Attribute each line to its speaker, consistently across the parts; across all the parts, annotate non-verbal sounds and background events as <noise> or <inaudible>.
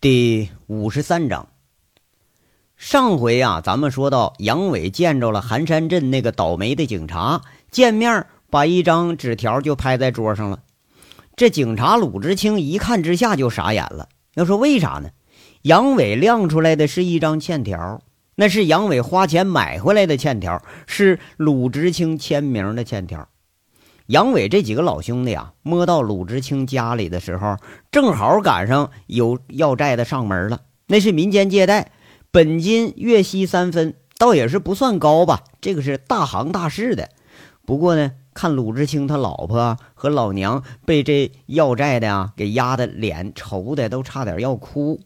Speaker 1: 第五十三章。上回啊，咱们说到杨伟见着了寒山镇那个倒霉的警察，见面把一张纸条就拍在桌上了。这警察鲁智清一看之下就傻眼了。要说为啥呢？杨伟亮出来的是一张欠条，那是杨伟花钱买回来的欠条，是鲁智清签名的欠条。杨伟这几个老兄弟啊，摸到鲁智清家里的时候，正好赶上有要债的上门了。那是民间借贷，本金月息三分，倒也是不算高吧。这个是大行大市的。不过呢，看鲁智清他老婆和老娘被这要债的呀给压的脸愁的都差点要哭，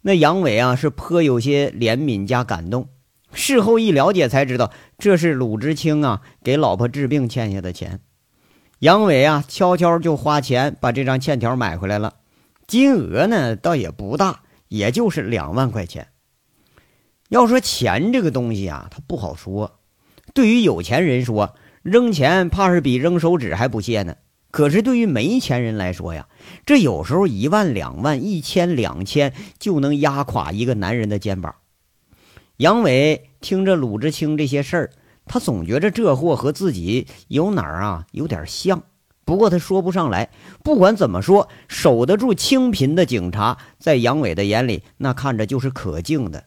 Speaker 1: 那杨伟啊是颇有些怜悯加感动。事后一了解才知道，这是鲁智清啊给老婆治病欠下的钱。杨伟啊，悄悄就花钱把这张欠条买回来了，金额呢倒也不大，也就是两万块钱。要说钱这个东西啊，它不好说。对于有钱人说，扔钱怕是比扔手指还不屑呢。可是对于没钱人来说呀，这有时候一万、两万、一千、两千就能压垮一个男人的肩膀。杨伟听着鲁智清这些事儿。他总觉着这货和自己有哪儿啊有点像，不过他说不上来。不管怎么说，守得住清贫的警察，在杨伟的眼里，那看着就是可敬的。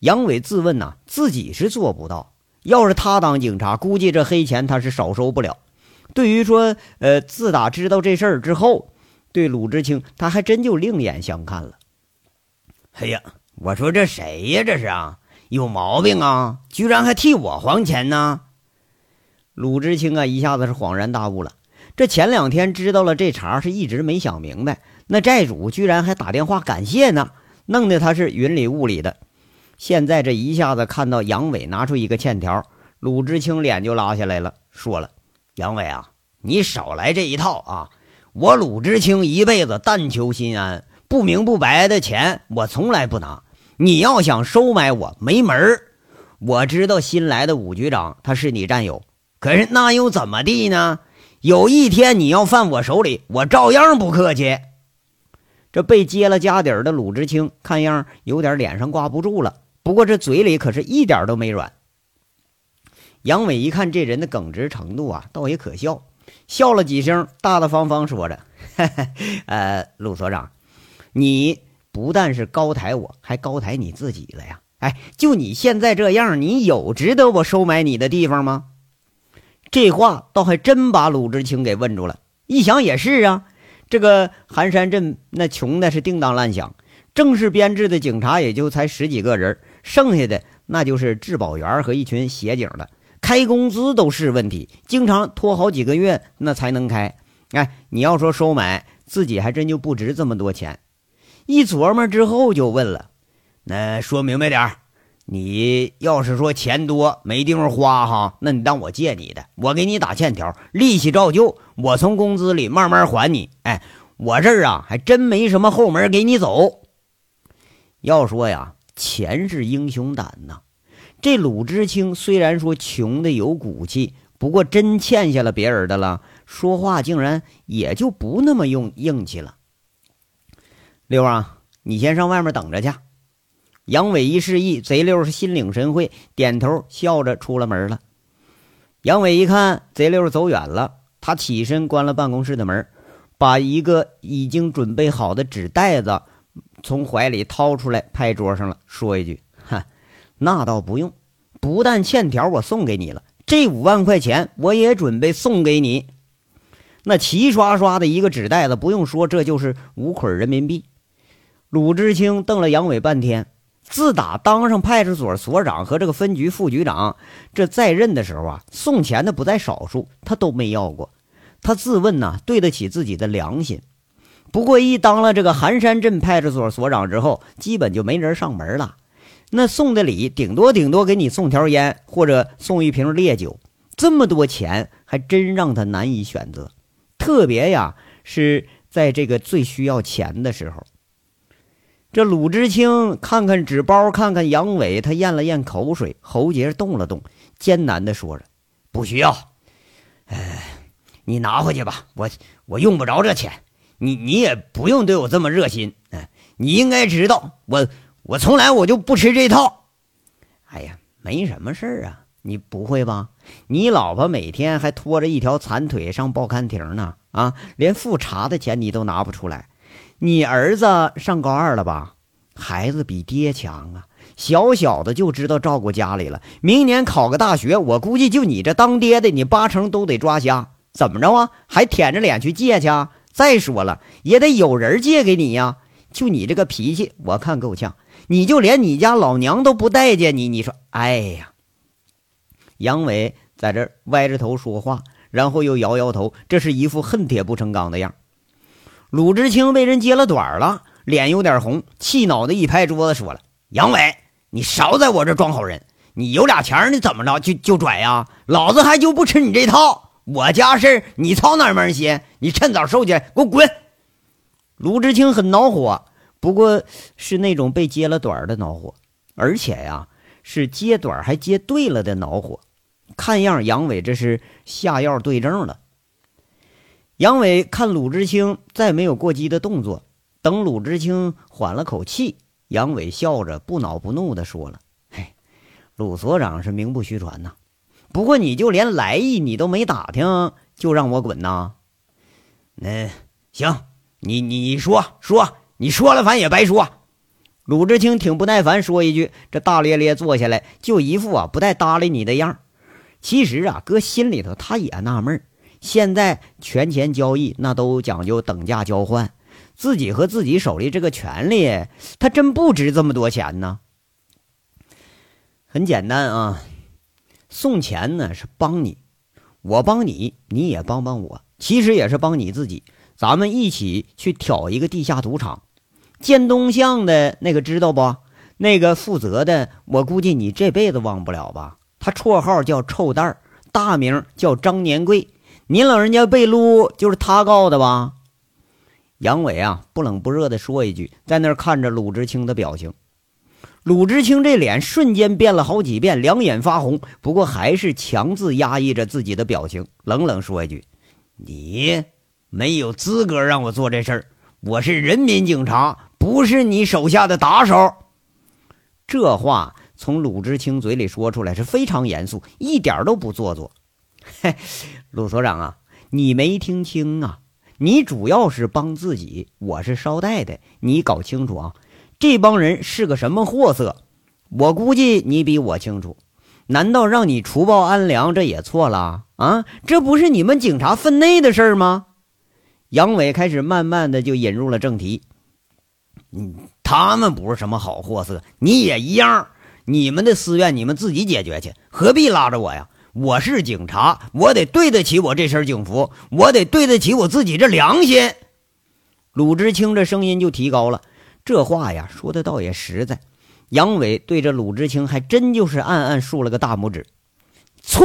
Speaker 1: 杨伟自问呐，自己是做不到。要是他当警察，估计这黑钱他是少收不了。对于说，呃，自打知道这事儿之后，对鲁智清他还真就另眼相看了。
Speaker 2: 哎呀，我说这谁呀？这是啊。有毛病啊！居然还替我还钱呢！
Speaker 1: 鲁智清啊，一下子是恍然大悟了。这前两天知道了这茬，是一直没想明白。那债主居然还打电话感谢呢，弄得他是云里雾里的。现在这一下子看到杨伟拿出一个欠条，鲁智清脸就拉下来了，说了：“
Speaker 2: 杨伟啊，你少来这一套啊！我鲁智清一辈子但求心安，不明不白的钱我从来不拿。”你要想收买我，没门儿！我知道新来的武局长他是你战友，可是那又怎么地呢？有一天你要犯我手里，我照样不客气。
Speaker 1: 这被揭了家底儿的鲁智清，看样有点脸上挂不住了。不过这嘴里可是一点都没软。杨伟一看这人的耿直程度啊，倒也可笑，笑了几声，大大方方说着：“ <laughs> 呃，鲁所长，你。”不但是高抬我，还高抬你自己了呀！哎，就你现在这样，你有值得我收买你的地方吗？这话倒还真把鲁智清给问住了。一想也是啊，这个寒山镇那穷的是叮当乱响，正式编制的警察也就才十几个人，剩下的那就是质保员和一群协警了，开工资都是问题，经常拖好几个月那才能开。哎，你要说收买自己，还真就不值这么多钱。一琢磨之后，就问了：“
Speaker 2: 那说明白点，你要是说钱多没地方花哈，那你当我借你的，我给你打欠条，利息照旧，我从工资里慢慢还你。哎，我这儿啊，还真没什么后门给你走。
Speaker 1: 要说呀，钱是英雄胆呐。这鲁智清虽然说穷的有骨气，不过真欠下了别人的了，说话竟然也就不那么用硬气了。”六啊，你先上外面等着去。杨伟一示意，贼六是心领神会，点头笑着出了门了。杨伟一看贼六走远了，他起身关了办公室的门，把一个已经准备好的纸袋子从怀里掏出来，拍桌上了，说一句：“哈，那倒不用，不但欠条我送给你了，这五万块钱我也准备送给你。”那齐刷刷的一个纸袋子，不用说，这就是五捆人民币。鲁智清瞪了杨伟半天。自打当上派出所所长和这个分局副局长，这在任的时候啊，送钱的不在少数，他都没要过。他自问呐，对得起自己的良心。不过一当了这个寒山镇派出所所长之后，基本就没人上门了。那送的礼，顶多顶多给你送条烟，或者送一瓶烈酒。这么多钱，还真让他难以选择。特别呀，是在这个最需要钱的时候。这鲁智清看看纸包，看看杨伟，他咽了咽口水，喉结动了动，艰难的说着：“
Speaker 2: 不需要，哎，你拿回去吧，我我用不着这钱，你你也不用对我这么热心，哎，你应该知道，我我从来我就不吃这套。
Speaker 1: 哎呀，没什么事儿啊，你不会吧？你老婆每天还拖着一条残腿上报刊亭呢，啊，连复查的钱你都拿不出来。你儿子上高二了吧？孩子比爹强啊，小小的就知道照顾家里了。明年考个大学，我估计就你这当爹的，你八成都得抓瞎。怎么着啊？还舔着脸去借去？啊再说了，也得有人借给你呀。就你这个脾气，我看够呛。你就连你家老娘都不待见你，你说，哎呀！杨伟在这歪着头说话，然后又摇摇头，这是一副恨铁不成钢的样。鲁智清被人揭了短了，脸有点红，气恼的一拍桌子，说了：“杨伟，你少在我这装好人！你有俩钱你怎么着就就拽呀？老子还就不吃你这套！我家事你操哪门心？你趁早收起来，给我滚！”鲁智清很恼火，不过是那种被揭了短的恼火，而且呀，是揭短还揭对了的恼火。看样杨伟这是下药对症了。杨伟看鲁智清再没有过激的动作，等鲁智清缓了口气，杨伟笑着不恼不怒地说了：“嘿，鲁所长是名不虚传呐，不过你就连来意你都没打听，就让我滚呐？
Speaker 2: 那行。”你你说说，你说了反正也白说。
Speaker 1: 鲁智清挺不耐烦，说一句，这大咧咧坐下来，就一副啊不带搭理你的样其实啊，搁心里头他也纳闷现在权钱交易那都讲究等价交换，自己和自己手里这个权利，他真不值这么多钱呢。很简单啊，送钱呢是帮你，我帮你，你也帮帮我，其实也是帮你自己。咱们一起去挑一个地下赌场，建东巷的那个知道不？那个负责的，我估计你这辈子忘不了吧？他绰号叫臭蛋儿，大名叫张年贵。您老人家被撸就是他告的吧？杨伟啊，不冷不热的说一句，在那儿看着鲁智清的表情。鲁智清这脸瞬间变了好几遍，两眼发红，不过还是强自压抑着自己的表情，冷冷说一句：“
Speaker 2: 你。”没有资格让我做这事儿，我是人民警察，不是你手下的打手。
Speaker 1: 这话从鲁智清嘴里说出来是非常严肃，一点都不做作。嘿，鲁所长啊，你没听清啊？你主要是帮自己，我是捎带的，你搞清楚啊！这帮人是个什么货色？我估计你比我清楚。难道让你除暴安良，这也错了啊？这不是你们警察分内的事儿吗？杨伟开始慢慢的就引入了正题。
Speaker 2: 嗯，他们不是什么好货色，你也一样。你们的私怨你们自己解决去，何必拉着我呀？我是警察，我得对得起我这身警服，我得对得起我自己这良心。
Speaker 1: 鲁智清这声音就提高了，这话呀说的倒也实在。杨伟对着鲁智清还真就是暗暗竖了个大拇指。错。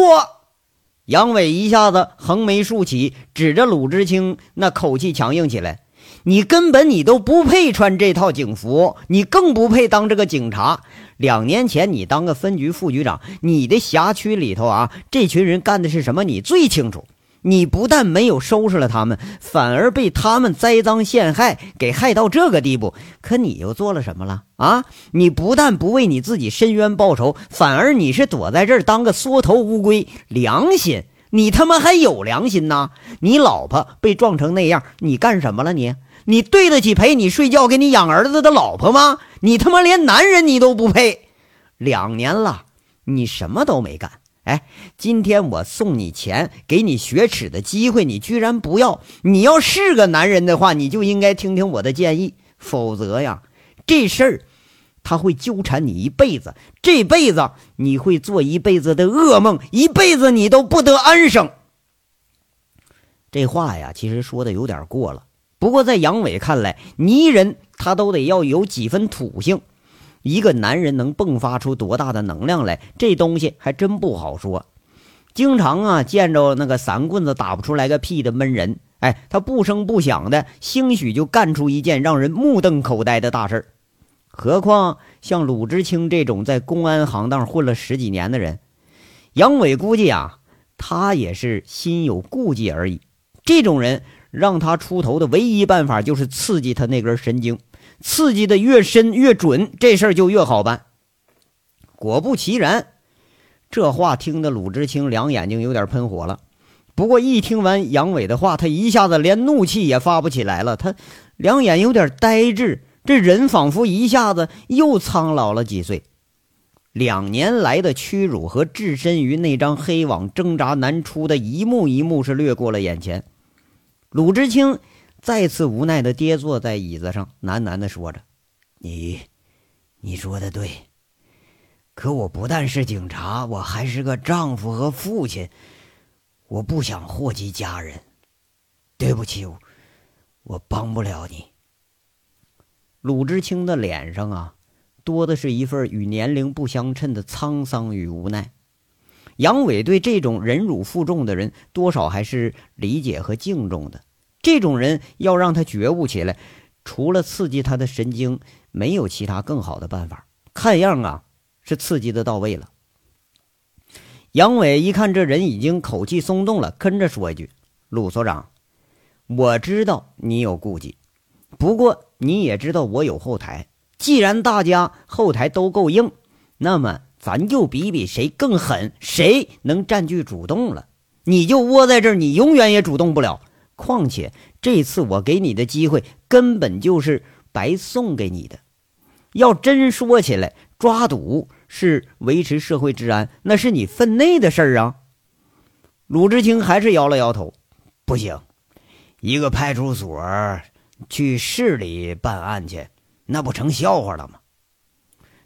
Speaker 1: 杨伟一下子横眉竖起，指着鲁智清，那口气强硬起来：“你根本你都不配穿这套警服，你更不配当这个警察。两年前你当个分局副局长，你的辖区里头啊，这群人干的是什么？你最清楚。你不但没有收拾了他们，反而被他们栽赃陷害，给害到这个地步。可你又做了什么了啊？你不但不为你自己伸冤报仇，反而你是躲在这儿当个缩头乌龟。良心，你他妈还有良心呐？你老婆被撞成那样，你干什么了？你你对得起陪你睡觉、给你养儿子的老婆吗？你他妈连男人你都不配！两年了，你什么都没干。哎，今天我送你钱，给你雪耻的机会，你居然不要！你要是个男人的话，你就应该听听我的建议，否则呀，这事儿他会纠缠你一辈子，这辈子你会做一辈子的噩梦，一辈子你都不得安生。这话呀，其实说的有点过了，不过在杨伟看来，泥人他都得要有几分土性。一个男人能迸发出多大的能量来，这东西还真不好说。经常啊，见着那个三棍子打不出来个屁的闷人，哎，他不声不响的，兴许就干出一件让人目瞪口呆的大事儿何况像鲁智清这种在公安行当混了十几年的人，杨伟估计啊，他也是心有顾忌而已。这种人让他出头的唯一办法就是刺激他那根神经。刺激的越深越准，这事儿就越好办。果不其然，这话听得鲁智清两眼睛有点喷火了。不过一听完杨伟的话，他一下子连怒气也发不起来了，他两眼有点呆滞，这人仿佛一下子又苍老了几岁。两年来的屈辱和置身于那张黑网挣扎难出的一幕一幕是掠过了眼前。鲁智清再次无奈的跌坐在椅子上，喃喃的说着：“
Speaker 2: 你，你说的对。可我不但是警察，我还是个丈夫和父亲。我不想祸及家人。对不起，我我帮不了你。”
Speaker 1: 鲁智清的脸上啊。多的是一份与年龄不相称的沧桑与无奈。杨伟对这种忍辱负重的人，多少还是理解和敬重的。这种人要让他觉悟起来，除了刺激他的神经，没有其他更好的办法。看样啊，是刺激的到位了。杨伟一看这人已经口气松动了，跟着说一句：“鲁所长，我知道你有顾忌，不过你也知道我有后台。”既然大家后台都够硬，那么咱就比比谁更狠，谁能占据主动了。你就窝在这儿，你永远也主动不了。况且这次我给你的机会根本就是白送给你的。要真说起来，抓赌是维持社会治安，那是你分内的事儿啊。鲁智清还是摇了摇头，
Speaker 2: 不行，一个派出所去市里办案去。那不成笑话了吗？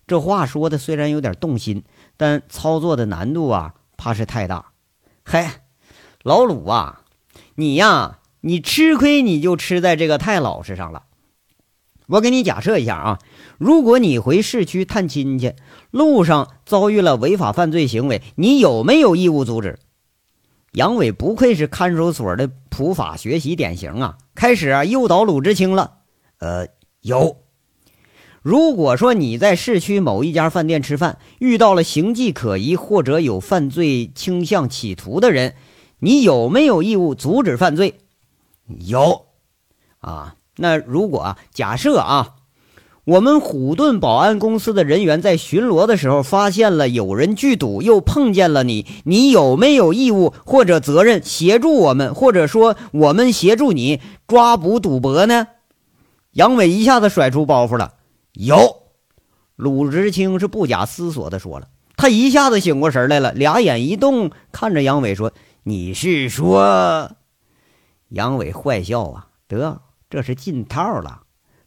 Speaker 1: 这话说的虽然有点动心，但操作的难度啊，怕是太大。嘿，老鲁啊，你呀，你吃亏你就吃在这个太老实上了。我给你假设一下啊，如果你回市区探亲去，路上遭遇了违法犯罪行为，你有没有义务阻止？杨伟不愧是看守所的普法学习典型啊，开始啊诱导鲁智清了。
Speaker 2: 呃，有。
Speaker 1: 如果说你在市区某一家饭店吃饭，遇到了形迹可疑或者有犯罪倾向企图的人，你有没有义务阻止犯罪？
Speaker 2: 有。
Speaker 1: 啊，那如果啊，假设啊，我们虎盾保安公司的人员在巡逻的时候发现了有人聚赌，又碰见了你，你有没有义务或者责任协助我们，或者说我们协助你抓捕赌博呢？杨伟一下子甩出包袱了。
Speaker 2: 有，
Speaker 1: 鲁智清是不假思索的说了，他一下子醒过神来了，俩眼一动，看着杨伟说：“你是说？”杨伟坏笑啊，得，这是进套了。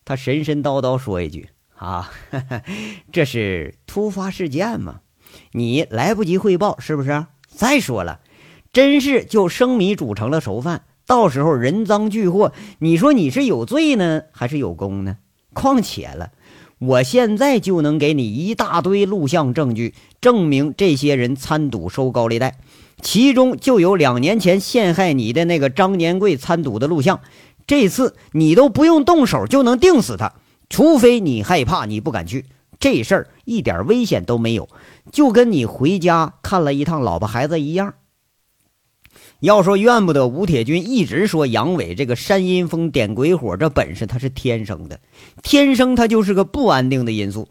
Speaker 1: 他神神叨叨说一句：“啊，<laughs> 这是突发事件嘛，你来不及汇报是不是？再说了，真是就生米煮成了熟饭，到时候人赃俱获，你说你是有罪呢，还是有功呢？况且了。”我现在就能给你一大堆录像证据，证明这些人参赌收高利贷，其中就有两年前陷害你的那个张年贵参赌的录像。这次你都不用动手就能定死他，除非你害怕，你不敢去。这事儿一点危险都没有，就跟你回家看了一趟老婆孩子一样。要说怨不得吴铁军一直说杨伟这个山阴风点鬼火，这本事他是天生的，天生他就是个不安定的因素。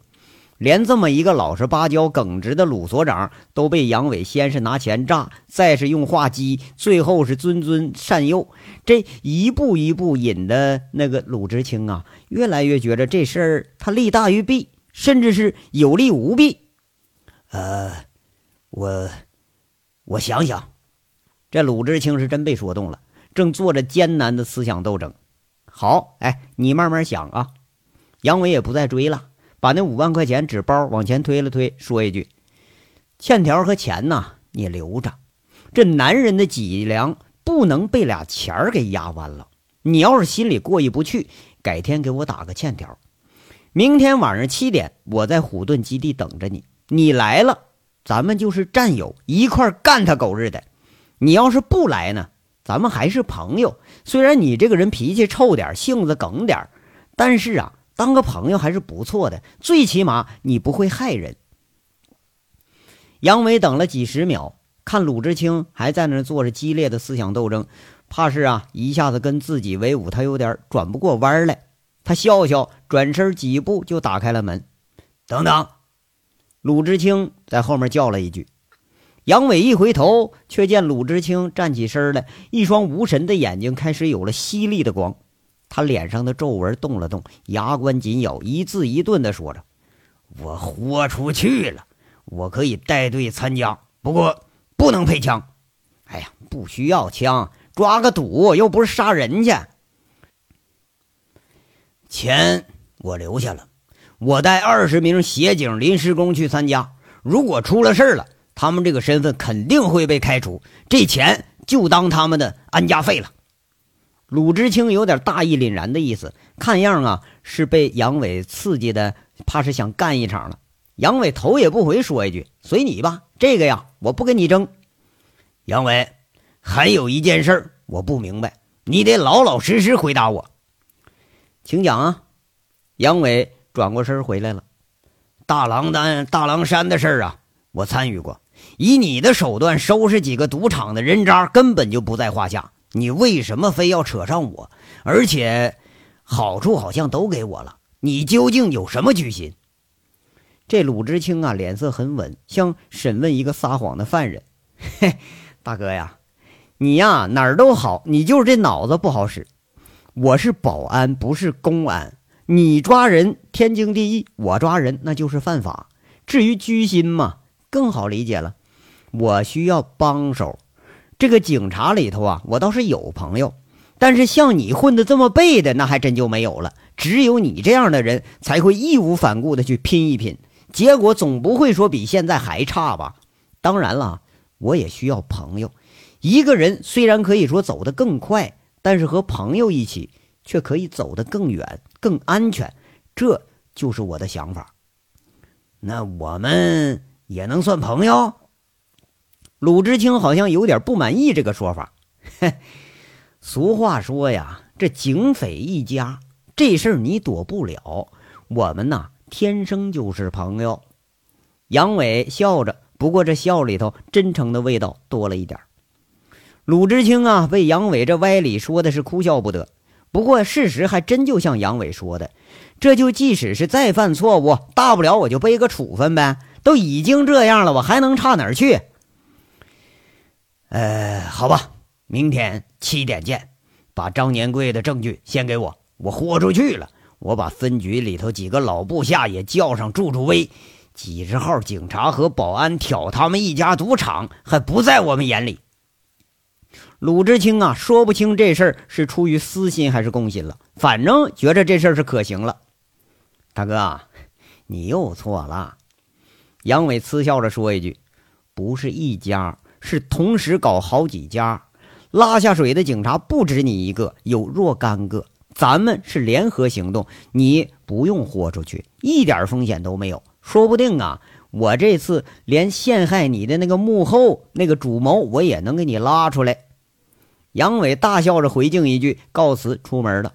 Speaker 1: 连这么一个老实巴交、耿直的鲁所长都被杨伟先是拿钱诈，再是用话激，最后是谆谆善诱，这一步一步引的那个鲁智清啊，越来越觉得这事儿他利大于弊，甚至是有利无弊。
Speaker 2: 呃，我我想想。
Speaker 1: 这鲁智清是真被说动了，正做着艰难的思想斗争。好，哎，你慢慢想啊。杨伟也不再追了，把那五万块钱纸包往前推了推，说一句：“欠条和钱呐，你留着。这男人的脊梁不能被俩钱儿给压弯了。你要是心里过意不去，改天给我打个欠条。明天晚上七点，我在虎盾基地等着你。你来了，咱们就是战友，一块干他狗日的。”你要是不来呢，咱们还是朋友。虽然你这个人脾气臭点，性子梗点但是啊，当个朋友还是不错的。最起码你不会害人。杨伟等了几十秒，看鲁智清还在那做着激烈的思想斗争，怕是啊一下子跟自己为伍，他有点转不过弯来。他笑笑，转身几步就打开了门。
Speaker 2: 等等，
Speaker 1: 鲁智青在后面叫了一句。杨伟一回头，却见鲁智青站起身来，一双无神的眼睛开始有了犀利的光。他脸上的皱纹动了动，牙关紧咬，一字一顿地说着：“
Speaker 2: 我豁出去了，我可以带队参加，不过不能配枪。
Speaker 1: 哎呀，不需要枪，抓个赌又不是杀人去。
Speaker 2: 钱我留下了，我带二十名协警、临时工去参加。如果出了事了，他们这个身份肯定会被开除，这钱就当他们的安家费了。”
Speaker 1: 鲁智青有点大义凛然的意思，看样啊是被杨伟刺激的，怕是想干一场了。杨伟头也不回说一句：“随你吧，这个呀，我不跟你争。”
Speaker 2: 杨伟，还有一件事我不明白，你得老老实实回答我。
Speaker 1: 请讲啊。杨伟转过身回来了。
Speaker 2: 大狼丹、大狼山的事儿啊，我参与过。以你的手段收拾几个赌场的人渣，根本就不在话下。你为什么非要扯上我？而且好处好像都给我了，你究竟有什么居心？
Speaker 1: 这鲁智青啊，脸色很稳，像审问一个撒谎的犯人。嘿，大哥呀，你呀哪儿都好，你就是这脑子不好使。我是保安，不是公安。你抓人天经地义，我抓人那就是犯法。至于居心嘛，更好理解了。我需要帮手。这个警察里头啊，我倒是有朋友，但是像你混的这么背的，那还真就没有了。只有你这样的人才会义无反顾的去拼一拼，结果总不会说比现在还差吧？当然了，我也需要朋友。一个人虽然可以说走得更快，但是和朋友一起却可以走得更远、更安全。这就是我的想法。
Speaker 2: 那我们也能算朋友？
Speaker 1: 鲁智青好像有点不满意这个说法。俗话说呀，这警匪一家，这事儿你躲不了。我们呐，天生就是朋友。杨伟笑着，不过这笑里头真诚的味道多了一点。鲁智青啊，被杨伟这歪理说的是哭笑不得。不过事实还真就像杨伟说的，这就即使是再犯错误，大不了我就背个处分呗。都已经这样了，我还能差哪儿去？
Speaker 2: 呃，好吧，明天七点见。把张年贵的证据先给我，我豁出去了。我把分局里头几个老部下也叫上助助威。几十号警察和保安挑他们一家赌场，还不在我们眼里。
Speaker 1: 鲁智青啊，说不清这事儿是出于私心还是公心了，反正觉着这事儿是可行了。大哥，你又错了。杨伟嗤笑着说一句：“不是一家。”是同时搞好几家，拉下水的警察不止你一个，有若干个。咱们是联合行动，你不用豁出去，一点风险都没有。说不定啊，我这次连陷害你的那个幕后那个主谋，我也能给你拉出来。杨伟大笑着回敬一句，告辞出门了。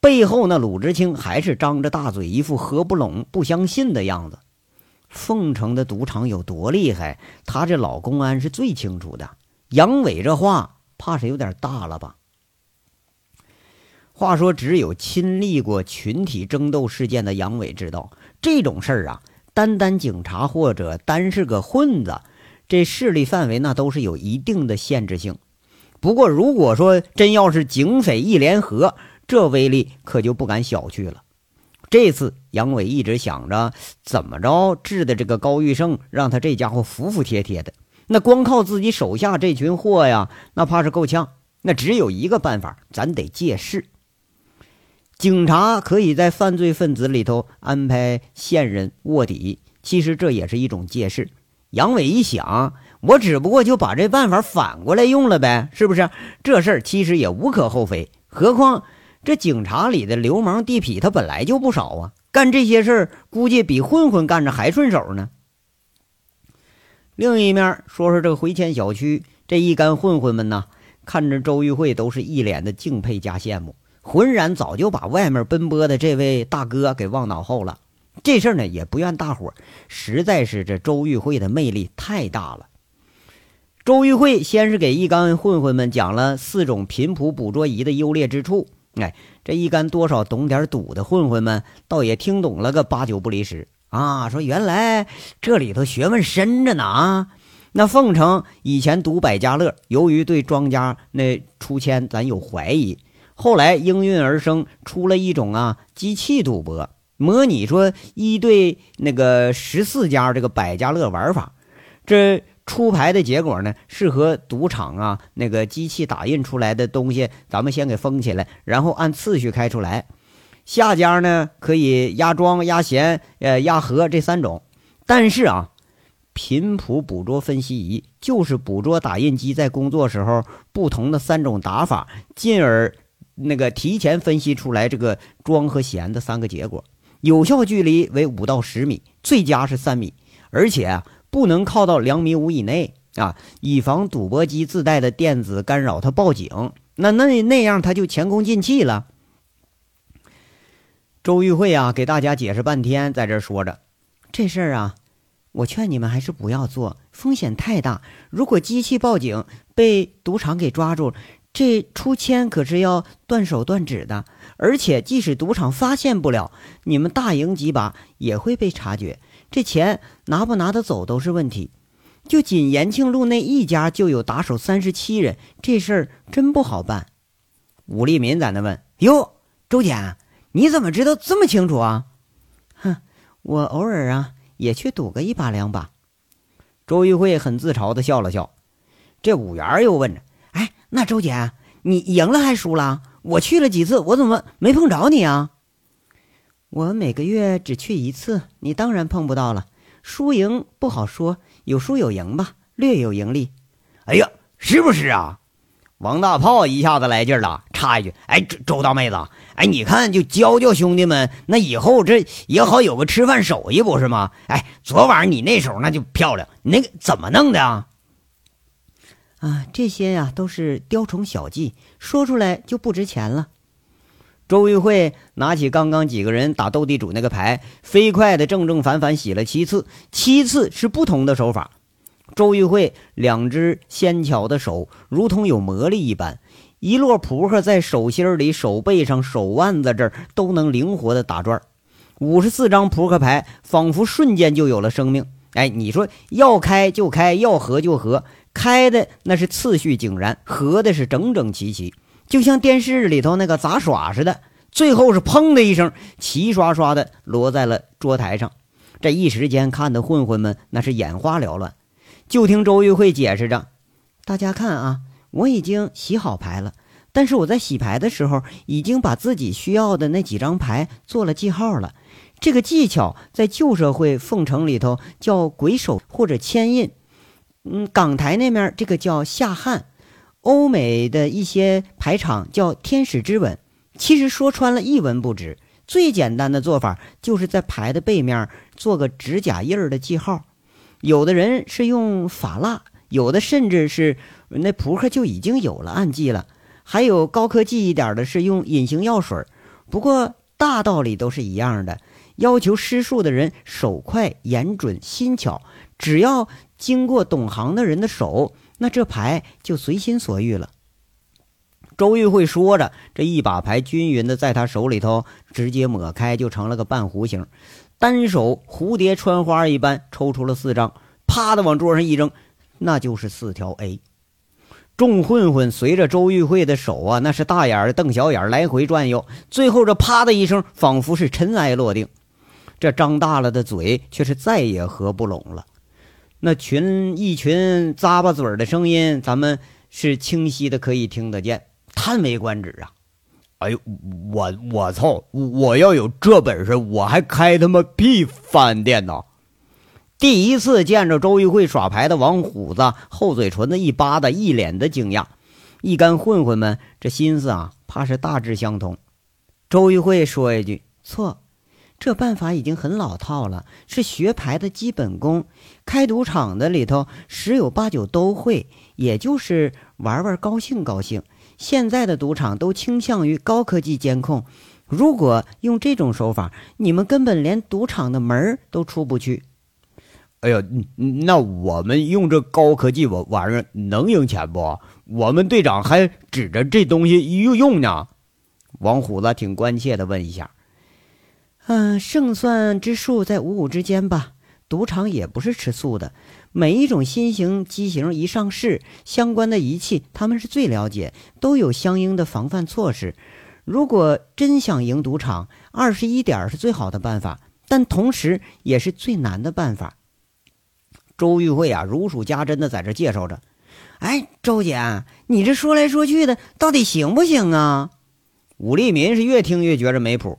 Speaker 1: 背后那鲁智青还是张着大嘴，一副合不拢、不相信的样子。凤城的赌场有多厉害，他这老公安是最清楚的。杨伟这话怕是有点大了吧？话说，只有亲历过群体争斗事件的杨伟知道，这种事儿啊，单单警察或者单是个混子，这势力范围那都是有一定的限制性。不过，如果说真要是警匪一联合，这威力可就不敢小觑了。这次杨伟一直想着怎么着治的这个高玉胜，让他这家伙服服帖帖的。那光靠自己手下这群货呀，那怕是够呛。那只有一个办法，咱得借势。警察可以在犯罪分子里头安排线人卧底，其实这也是一种借势。杨伟一想，我只不过就把这办法反过来用了呗，是不是？这事儿其实也无可厚非。何况。这警察里的流氓地痞，他本来就不少啊，干这些事儿估计比混混干着还顺手呢。另一面说说这个回迁小区这一干混混们呢，看着周玉慧都是一脸的敬佩加羡慕，浑然早就把外面奔波的这位大哥给忘脑后了。这事儿呢也不怨大伙儿，实在是这周玉慧的魅力太大了。周玉慧先是给一干混混们讲了四种频谱捕捉仪的优劣之处。哎，这一干多少懂点赌的混混们，倒也听懂了个八九不离十啊！说原来这里头学问深着呢啊！那凤城以前赌百家乐，由于对庄家那出签咱有怀疑，后来应运而生出了一种啊机器赌博，模拟说一对那个十四家这个百家乐玩法，这。出牌的结果呢，是和赌场啊那个机器打印出来的东西，咱们先给封起来，然后按次序开出来。下家呢可以压庄、压闲、呃压和这三种。但是啊，频谱捕捉分析仪就是捕捉打印机在工作时候不同的三种打法，进而那个提前分析出来这个庄和闲的三个结果。有效距离为五到十米，最佳是三米，而且啊。不能靠到两米五以内啊，以防赌博机自带的电子干扰它报警。那那那样他就前功尽弃了。周玉慧啊，给大家解释半天，在这说着这事儿啊，我劝你们还是不要做，风险太大。如果机器报警被赌场给抓住，这出千可是要断手断指的。而且即使赌场发现不了，你们大赢几把也会被察觉。这钱拿不拿得走都是问题，就仅延庆路那一家就有打手三十七人，这事儿真不好办。武立民在那问：“哟，周姐，你怎么知道这么清楚啊？”“哼，我偶尔啊也去赌个一把两把。”周玉慧很自嘲的笑了笑。这武元又问着：“哎，那周姐，你赢了还输了？我去了几次，我怎么没碰着你啊？”我每个月只去一次，你当然碰不到了。输赢不好说，有输有赢吧，略有盈利。
Speaker 2: 哎呀，是不是啊？王大炮一下子来劲了，插一句：“哎，周周大妹子，哎，你看就教教兄弟们，那以后这也好有个吃饭手艺，不是吗？哎，昨晚你那手那就漂亮，你那个怎么弄的啊？
Speaker 1: 啊，这些呀都是雕虫小技，说出来就不值钱了。”周玉慧拿起刚刚几个人打斗地主那个牌，飞快的正正反反洗了七次，七次是不同的手法。周玉慧两只纤巧的手如同有魔力一般，一摞扑克在手心里、手背上、手腕子这儿都能灵活的打转。五十四张扑克牌仿佛瞬间就有了生命。哎，你说要开就开，要合就合，开的那是次序井然，合的是整整齐齐。就像电视里头那个杂耍似的，最后是砰的一声，齐刷刷的落在了桌台上。这一时间看的混混们那是眼花缭乱。就听周玉慧解释着：“大家看啊，我已经洗好牌了，但是我在洗牌的时候已经把自己需要的那几张牌做了记号了。这个技巧在旧社会凤城里头叫鬼手或者牵印，嗯，港台那面这个叫下汉。”欧美的一些牌场叫天使之吻，其实说穿了一文不值。最简单的做法就是在牌的背面做个指甲印儿的记号。有的人是用法蜡，有的甚至是那扑克就已经有了暗记了。还有高科技一点的是用隐形药水。不过大道理都是一样的，要求施术的人手快、眼准、心巧。只要经过懂行的人的手。那这牌就随心所欲了。周玉慧说着，这一把牌均匀的在他手里头直接抹开，就成了个半弧形。单手蝴蝶穿花一般抽出了四张，啪的往桌上一扔，那就是四条 A。众混混随着周玉慧的手啊，那是大眼瞪小眼来回转悠，最后这啪的一声，仿佛是尘埃落定。这张大了的嘴却是再也合不拢了。那群一群咂巴嘴的声音，咱们是清晰的可以听得见，叹为观止啊！
Speaker 2: 哎呦，我我操！我要有这本事，我还开他妈屁饭店呢！
Speaker 1: 第一次见着周玉慧耍牌的王虎子，厚嘴唇子一扒的，一脸的惊讶。一干混混们这心思啊，怕是大致相同。周玉慧说一句：“错。”这办法已经很老套了，是学牌的基本功。开赌场的里头十有八九都会，也就是玩玩高兴高兴。现在的赌场都倾向于高科技监控，如果用这种手法，你们根本连赌场的门都出不去。
Speaker 2: 哎呀，那我们用这高科技玩玩意儿能赢钱不？我们队长还指着这东西用用呢。
Speaker 1: 王虎子挺关切的问一下：“
Speaker 3: 嗯，胜算之数在五五之间吧。赌场也不是吃素的，每一种新型机型一上市，相关的仪器他们是最了解，都有相应的防范措施。如果真想赢赌场，二十一点是最好的办法，但同时也是最难的办法。”
Speaker 1: 周玉慧啊，如数家珍的在这介绍着。
Speaker 3: 哎，周姐，你这说来说去的，到底行不行啊？
Speaker 1: 武立民是越听越觉着没谱。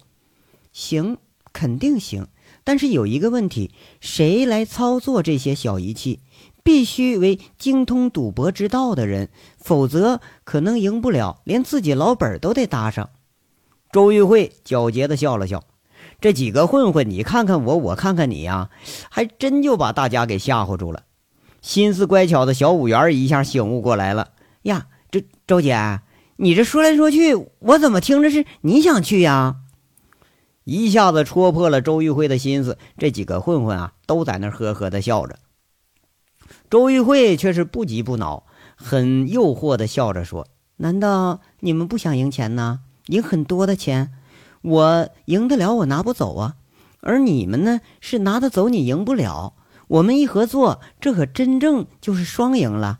Speaker 3: 行，肯定行，但是有一个问题，谁来操作这些小仪器？必须为精通赌博之道的人，否则可能赢不了，连自己老本都得搭上。
Speaker 1: 周玉慧狡黠的笑了笑。这几个混混，你看看我，我看看你呀，还真就把大家给吓唬住了。心思乖巧的小五元一下醒悟过来了
Speaker 3: 呀，这周姐，你这说来说去，我怎么听着是你想去呀？
Speaker 1: 一下子戳破了周玉慧的心思。这几个混混啊，都在那呵呵的笑着。周玉慧却是不急不恼，很诱惑的笑着说：“
Speaker 3: 难道你们不想赢钱呢？赢很多的钱，我赢得了，我拿不走啊。而你们呢，是拿得走，你赢不了。”我们一合作，这可真正就是双赢了。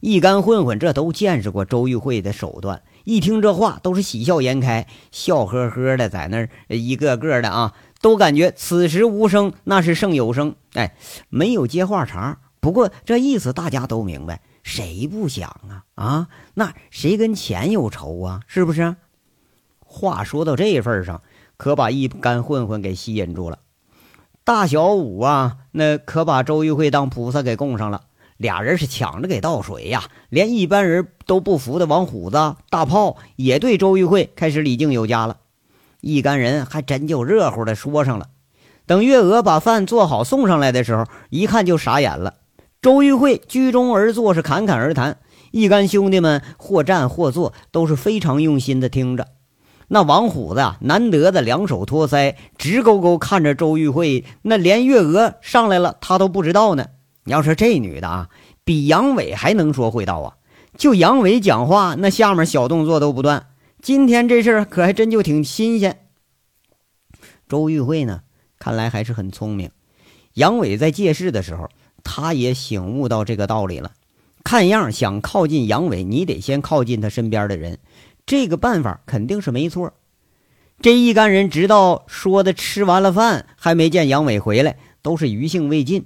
Speaker 1: 一干混混这都见识过周玉慧的手段，一听这话都是喜笑颜开，笑呵呵的在那儿，一个个的啊，都感觉此时无声那是胜有声。哎，没有接话茬，不过这意思大家都明白，谁不想啊？啊，那谁跟钱有仇啊？是不是？话说到这份上，可把一干混混给吸引住了。大小五啊，那可把周玉慧当菩萨给供上了。俩人是抢着给倒水呀，连一般人都不服的王虎子、大炮也对周玉慧开始礼敬有加了。一干人还真就热乎的说上了。等月娥把饭做好送上来的时候，一看就傻眼了。周玉慧居中而坐，是侃侃而谈。一干兄弟们或站或坐，都是非常用心的听着。那王虎子啊，难得的两手托腮，直勾勾看着周玉慧。那连月娥上来了，他都不知道呢。要说这女的啊，比杨伟还能说会道啊！就杨伟讲话，那下面小动作都不断。今天这事儿可还真就挺新鲜。周玉慧呢，看来还是很聪明。杨伟在借势的时候，他也醒悟到这个道理了。看样想靠近杨伟，你得先靠近他身边的人。这个办法肯定是没错。这一干人直到说的吃完了饭，还没见杨伟回来，都是余兴未尽，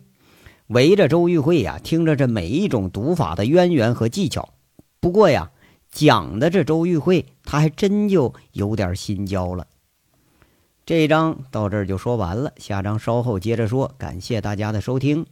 Speaker 1: 围着周玉慧呀，听着这每一种读法的渊源和技巧。不过呀，讲的这周玉慧，他还真就有点心焦了。这一章到这儿就说完了，下章稍后接着说。感谢大家的收听。